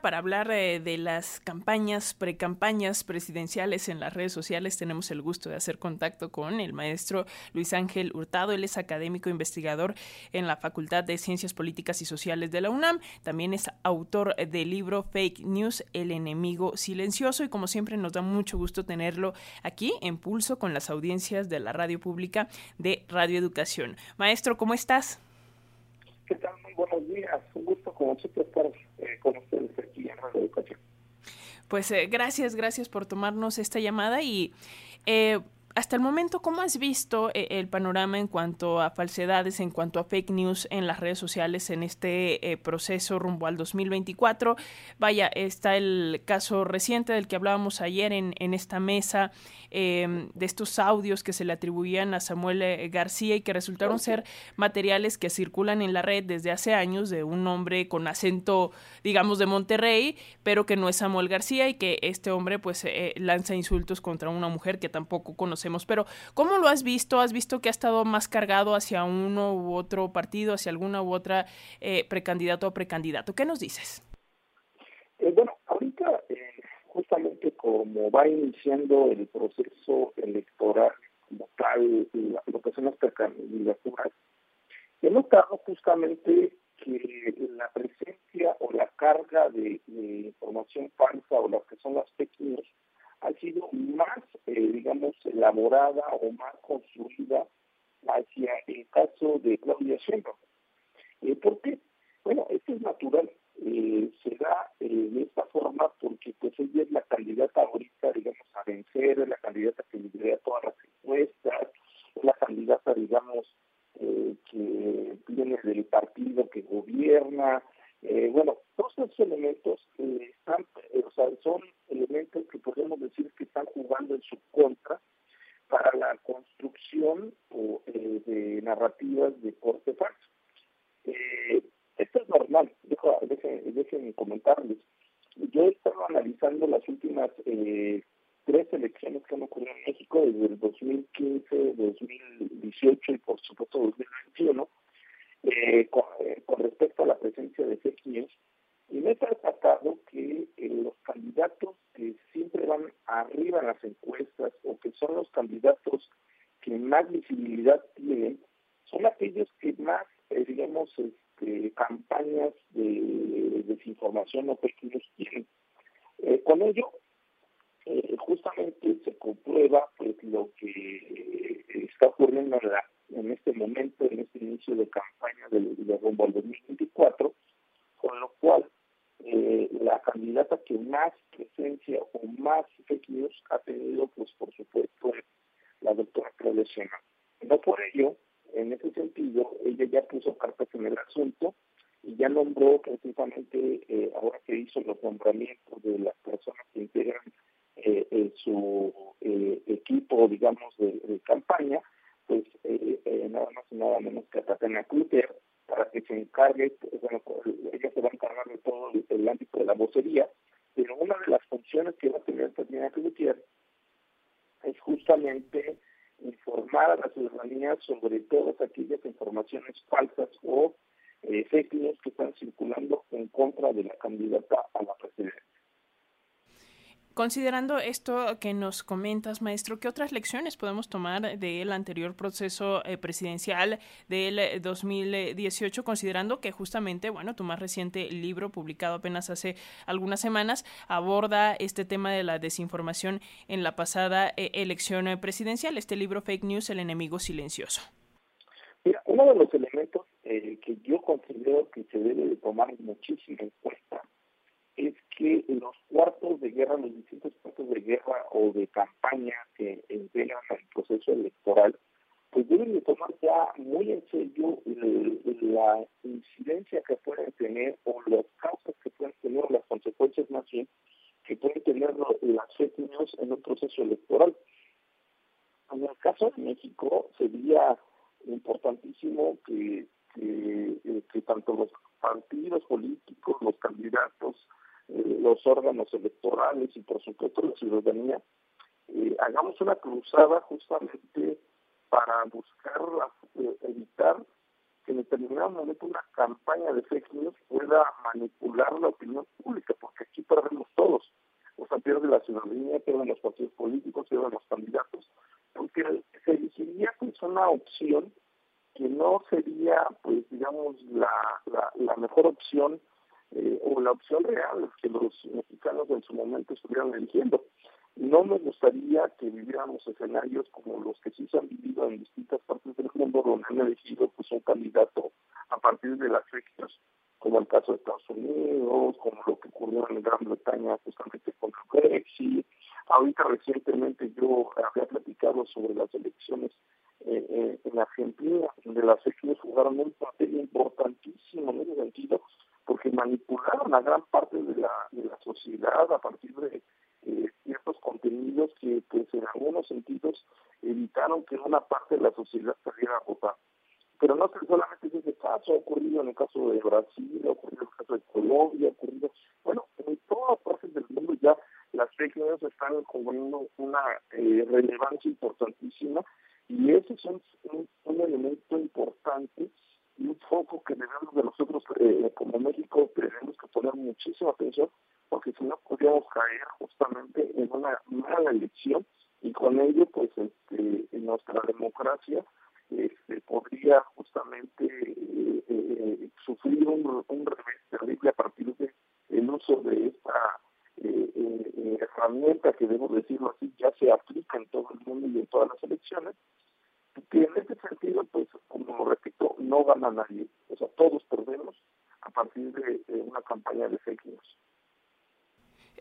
Para hablar eh, de las campañas, precampañas presidenciales en las redes sociales, tenemos el gusto de hacer contacto con el maestro Luis Ángel Hurtado. Él es académico investigador en la Facultad de Ciencias Políticas y Sociales de la UNAM. También es autor del libro Fake News, El enemigo silencioso. Y como siempre, nos da mucho gusto tenerlo aquí en pulso con las audiencias de la radio pública de Radio Educación. Maestro, ¿cómo estás? ¿Qué tal? Muy buenos días. Un gusto, como siempre, estar eh, con ustedes aquí en Radio Educación. Pues eh, gracias, gracias por tomarnos esta llamada y eh, hasta el momento, ¿cómo has visto eh, el panorama en cuanto a falsedades, en cuanto a fake news en las redes sociales en este eh, proceso rumbo al 2024? Vaya, está el caso reciente del que hablábamos ayer en, en esta mesa, eh, de estos audios que se le atribuían a Samuel eh, García y que resultaron ser materiales que circulan en la red desde hace años de un hombre con acento, digamos, de Monterrey, pero que no es Samuel García y que este hombre pues lanza insultos contra una mujer que tampoco pero ¿cómo lo has visto? ¿Has visto que ha estado más cargado hacia uno u otro partido, hacia alguna u otra eh, precandidato o precandidato? ¿Qué nos dices? Eh, bueno, ahorita, eh, justamente como va iniciando el proceso electoral como tal, lo que son las precandidaturas, he notado justamente que la presencia o la carga de, de información falsa o las que son las fake news ha sido más, eh, digamos, elaborada o más construida hacia el caso de Claudia Sheinbaum. Eh, ¿Por qué? Bueno, esto es natural. Eh, se da eh, de esta forma porque pues ella es la candidata ahorita, digamos, a vencer, es la candidata que lidera todas las encuestas, es la candidata, digamos, eh, que viene del partido que gobierna. Eh, bueno, todos esos elementos eh, están, eh, o sea, son elementos que podemos decir que están jugando en su contra para la o, eh, de narrativas de corte falso. Eh, esto es normal, dejen, comentarles. Yo he estado analizando las últimas eh, tres elecciones que han ocurrido en México desde el 2015, 2018 y por supuesto 2021, eh, con, con respecto a la presencia de fake news y me he percatado que los candidatos que siempre van arriba en las encuestas o que son los candidatos que más visibilidad tienen, son aquellos que más, eh, digamos, este, campañas de desinformación o pequeños tienen. Eh, con ello, eh, justamente se comprueba pues lo que está ocurriendo en, la, en este momento, en este inicio de campaña de, de rumbo al 2024, con lo cual eh, la candidata que más presencia o más fake ha tenido, pues por supuesto, es la doctora Claudia Sheinbaum. No por ello, en ese sentido, ella ya puso cartas en el asunto y ya nombró precisamente, eh, ahora que hizo los nombramientos de las personas que integran eh, eh, su eh, equipo, digamos, de, campaña, pues eh, eh, nada más y nada menos que a Tatiana Cluter, para que se encargue, bueno, ella se va a encargar de todo el, ámbito de la vocería, pero una de las funciones que va a tener Tatiana Cluter es justamente informar a la ciudadanía sobre todas aquellas informaciones falsas o eh, fake news que están circulando en contra de la candidata a la. Considerando esto que nos comentas, maestro, ¿qué otras lecciones podemos tomar del anterior proceso eh, presidencial del 2018, considerando que justamente, bueno, tu más reciente libro, publicado apenas hace algunas semanas, aborda este tema de la desinformación en la pasada eh, elección presidencial, este libro Fake News, el enemigo silencioso? Mira, uno de los elementos eh, que yo considero que se debe de tomar muchísimo en cuenta es que los cuartos de guerra, los distintos cuartos de guerra o de campaña que integran el proceso electoral, pues deben de tomar ya muy en serio la incidencia que pueden tener o las causas que pueden tener, las consecuencias más bien, que pueden tener las fake news en un proceso electoral. En el caso de México sería importantísimo que, que, que tanto los partidos políticos, los candidatos, eh, los órganos electorales y por supuesto la ciudadanía, eh, hagamos una cruzada justamente para buscar eh, evitar que en determinado momento una campaña de fake news pueda manipular la opinión pública, porque aquí perdemos todos. O sea, pierde la ciudadanía, pierden los partidos políticos, pierden los candidatos, porque se elegiría pues una opción que no sería, pues digamos, la, la, mejor opción eh, o la opción real que los mexicanos en su momento estuvieran eligiendo. No me gustaría que viviéramos escenarios como los que sí se han vivido en distintas partes del mundo, donde han elegido pues un candidato a partir de las fechas, como el caso de Estados Unidos, como lo que ocurrió en Gran Bretaña justamente con el Brexit. Ahorita recientemente yo había platicado sobre las elecciones eh, eh, en Argentina, donde las fechas jugaron un papel importantísimo en ese sentido, porque manipularon a gran parte de la, de la sociedad a partir de eh, ciertos contenidos que pues en algunos sentidos evitaron que una parte de la sociedad saliera a votar. Pero no solamente es ese caso, ha ocurrido en el caso de Brasil, ha ocurrido en el caso de Colombia, ha ocurrido, bueno, en todas partes del mundo ya las fake están cobrando una eh, relevancia importantísima y ese es un, un, elemento importante y un foco que debemos de nosotros eh, como México tenemos que poner muchísima atención porque si no podríamos caer justamente en una mala elección y con ello pues este, nuestra democracia este, podría justamente eh, eh, sufrir un, revés terrible a partir del el uso de esta eh, herramienta que debo decirlo así ya se aplica en todo el mundo y en todas las elecciones que en este sentido pues como repito no gana nadie. O sea todos perdemos a partir de, una campaña de fake news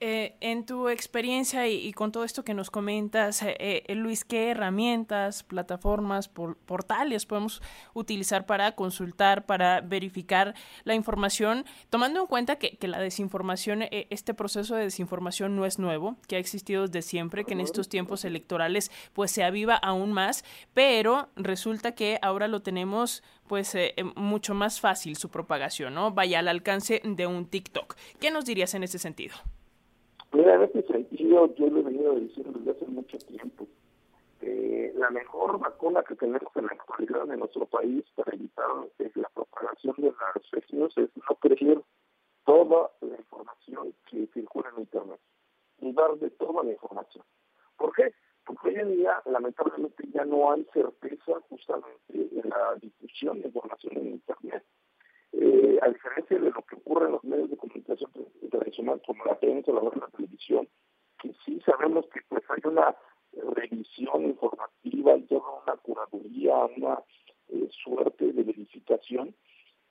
eh, en tu experiencia y, con todo esto que nos comentas, eh, eh, Luis, ¿qué herramientas, plataformas, portales podemos utilizar para consultar, para verificar la información, tomando en cuenta que, la desinformación, este proceso de desinformación no es nuevo, que ha existido desde siempre, que en estos tiempos electorales pues se aviva aún más, pero resulta que ahora lo tenemos pues mucho más fácil su propagación, ¿no? Vaya al alcance de un TikTok. ¿Qué nos dirías en ese sentido? Mira, en este sentido, yo lo he venido diciendo desde hace mucho tiempo. la mejor vacuna que tenemos en la actualidad en nuestro país para evitar la propagación de las fake es no creer toda la información que circula en Internet, dudar de toda la información. ¿Por qué? Porque hoy en día, lamentablemente, ya no hay certeza justamente en la difusión de información en Internet. Eh, a diferencia de lo que ocurre en los medios de comunicación tradicional como la prensa, la, la televisión, que sí sabemos que pues hay una revisión informativa, y toda una curaduría, una eh, suerte de verificación.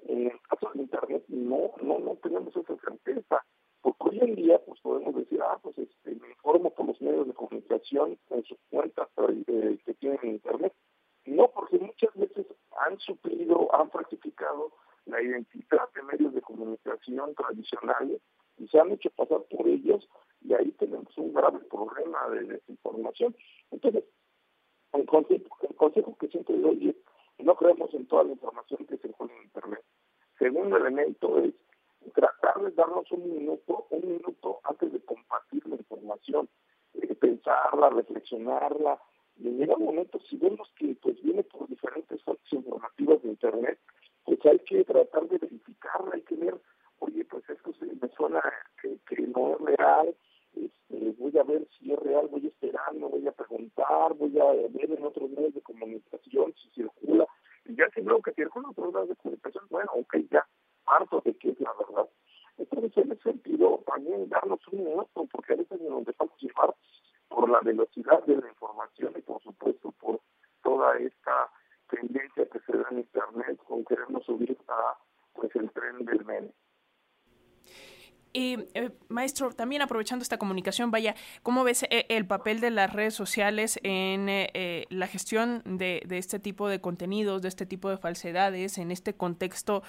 En el caso de Internet no, no, no tenemos esa certeza, porque hoy en día pues podemos decir, ah, pues este, me informo por los medios de comunicación en sus cuentas eh, que tienen en Internet. No, porque muchas veces han suplido, han practicado la identidad de medios de comunicación tradicionales y se han hecho pasar por ellos y ahí tenemos un grave problema de desinformación. Entonces, el consejo, el consejo que siempre doy es no creemos en toda la información que se pone en Internet. Segundo elemento es tratar de darnos un minuto, un minuto antes de compartir la información, eh, pensarla, reflexionarla, y en un momento si vemos que pues viene por diferentes fuentes informativas de Internet, pues hay que tratar de verificarla, hay que ver, oye, pues esto me suena que, no es real, este, voy a ver si es real, voy a esperar, no voy a preguntar, voy a ver en otros medios de comunicación si circula, y ya que veo que circula otros medios de comunicación, bueno, ok, ya parto de que es la verdad. Entonces, en ese sentido, también darnos un minuto, porque a veces nos dejamos llevar por la velocidad de la información y, por supuesto, por toda esta tendencia que se da en Internet con querernos subir a pues el tren del meme. Y, eh, maestro, también aprovechando esta comunicación, vaya, ¿cómo ves eh, el papel de las redes sociales en eh, la gestión de, de, este tipo de contenidos, de este tipo de falsedades, en este contexto,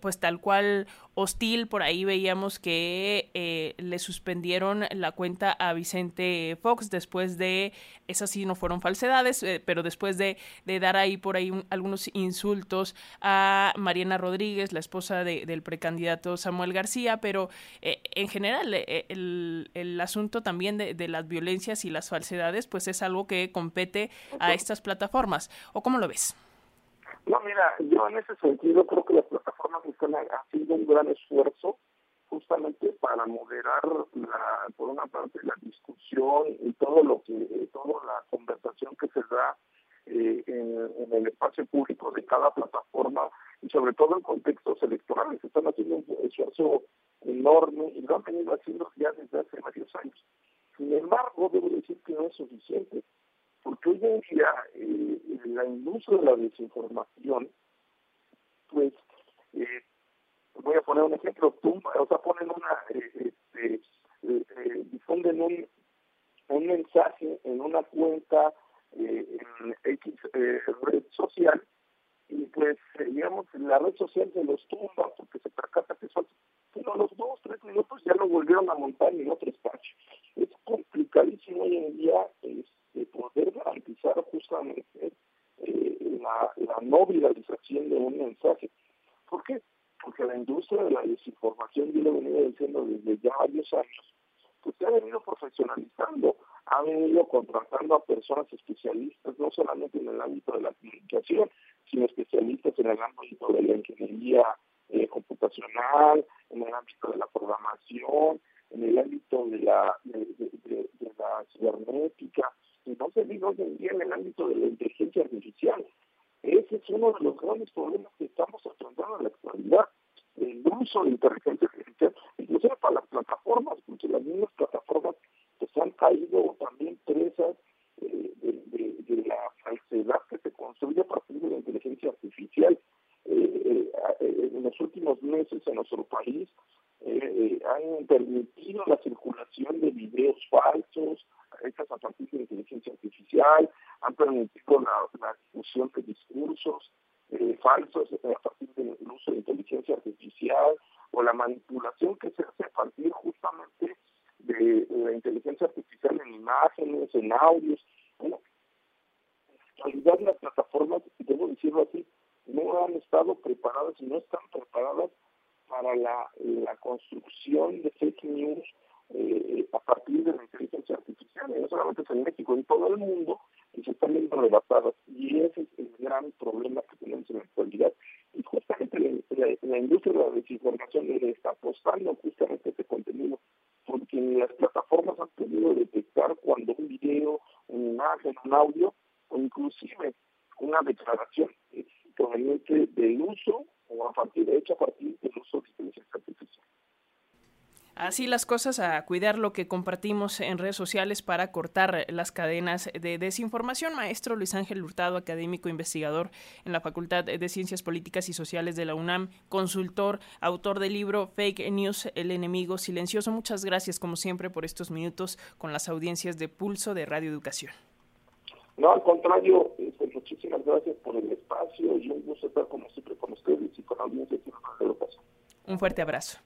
pues tal cual hostil? Por ahí veíamos que le suspendieron la cuenta a Vicente Fox después de, esas sí no fueron falsedades, pero después de, de, dar ahí por ahí algunos insultos a Mariana Rodríguez, la esposa del precandidato Samuel García, pero eh, en general, eh, el, el, asunto también de, de, las violencias y las falsedades, pues es algo que compete a estas plataformas. ¿O cómo lo ves? No, mira, yo en ese sentido creo que las plataformas están un gran esfuerzo justamente para moderar la, por una parte la discusión y todo lo que toda la conversación que se da eh, en, el espacio público de cada plataforma y sobre todo en contextos electorales. Están haciendo un esfuerzo enorme y lo han venido haciendo ya desde hace varios años. Sin embargo debo decir que no es suficiente porque hoy en día eh, la industria de la desinformación pues eh, voy a poner un ejemplo, tumba, o sea, ponen una, eh, este, eh, eh, difunden un, un mensaje en una cuenta en X red social y pues, digamos, la red social se los tumba porque se percata que son, los dos, tres minutos ya lo volvieron a montar en otro espacio. Es complicadísimo hoy en día este, poder garantizar justamente la, la no viralización de un mensaje. ¿Por qué? porque la industria de la desinformación, yo lo he venido diciendo desde varios años, pues se ha venido profesionalizando, ha venido contratando a personas especialistas, no solamente en el ámbito de la comunicación, sino especialistas en el ámbito de la ingeniería eh, computacional, en el ámbito de la programación, en el ámbito de la, de, la cibernética, y no se diga hoy en día en el ámbito de la inteligencia artificial. Ese es uno de los grandes problemas que estamos afrontando en la actualidad, el uso de inteligencia artificial, para las plataformas, porque las mismas plataformas pues han caído también presas eh, de, la falsedad que se construye a partir de la inteligencia artificial. Eh, eh, en los últimos meses en nuestro país han permitido la circulación de videos falsos, hechas a partir de inteligencia artificial, han permitido la, difusión de discursos falsos a partir del uso de inteligencia artificial o la manipulación que se hace a partir justamente de, la inteligencia artificial en imágenes, en audios. Bueno, en realidad las plataformas, debo decirlo así, no han estado preparadas y no están preparadas para la, la construcción de fake news eh, a partir de la inteligencia artificial, no solamente en México, en todo el mundo, que se están viendo rebatadas. Y ese es el gran problema que tenemos en la actualidad. La, industria de la desinformación le está apostando justamente a este contenido, porque las plataformas han podido detectar cuando un video, una imagen, un audio, o inclusive una declaración es proveniente del uso o a partir, hecha a partir de. Así las cosas, a cuidar lo que compartimos en redes sociales para cortar las cadenas de desinformación. Maestro Luis Ángel Hurtado, académico investigador en la Facultad de Ciencias Políticas y Sociales de la UNAM, consultor, autor del libro Fake News, el enemigo silencioso. Muchas gracias, como siempre, por estos minutos con las audiencias de Pulso de Radio Educación. No, al contrario, este, muchísimas gracias por el espacio y un gusto estar como siempre con ustedes y con la audiencia de Un fuerte abrazo.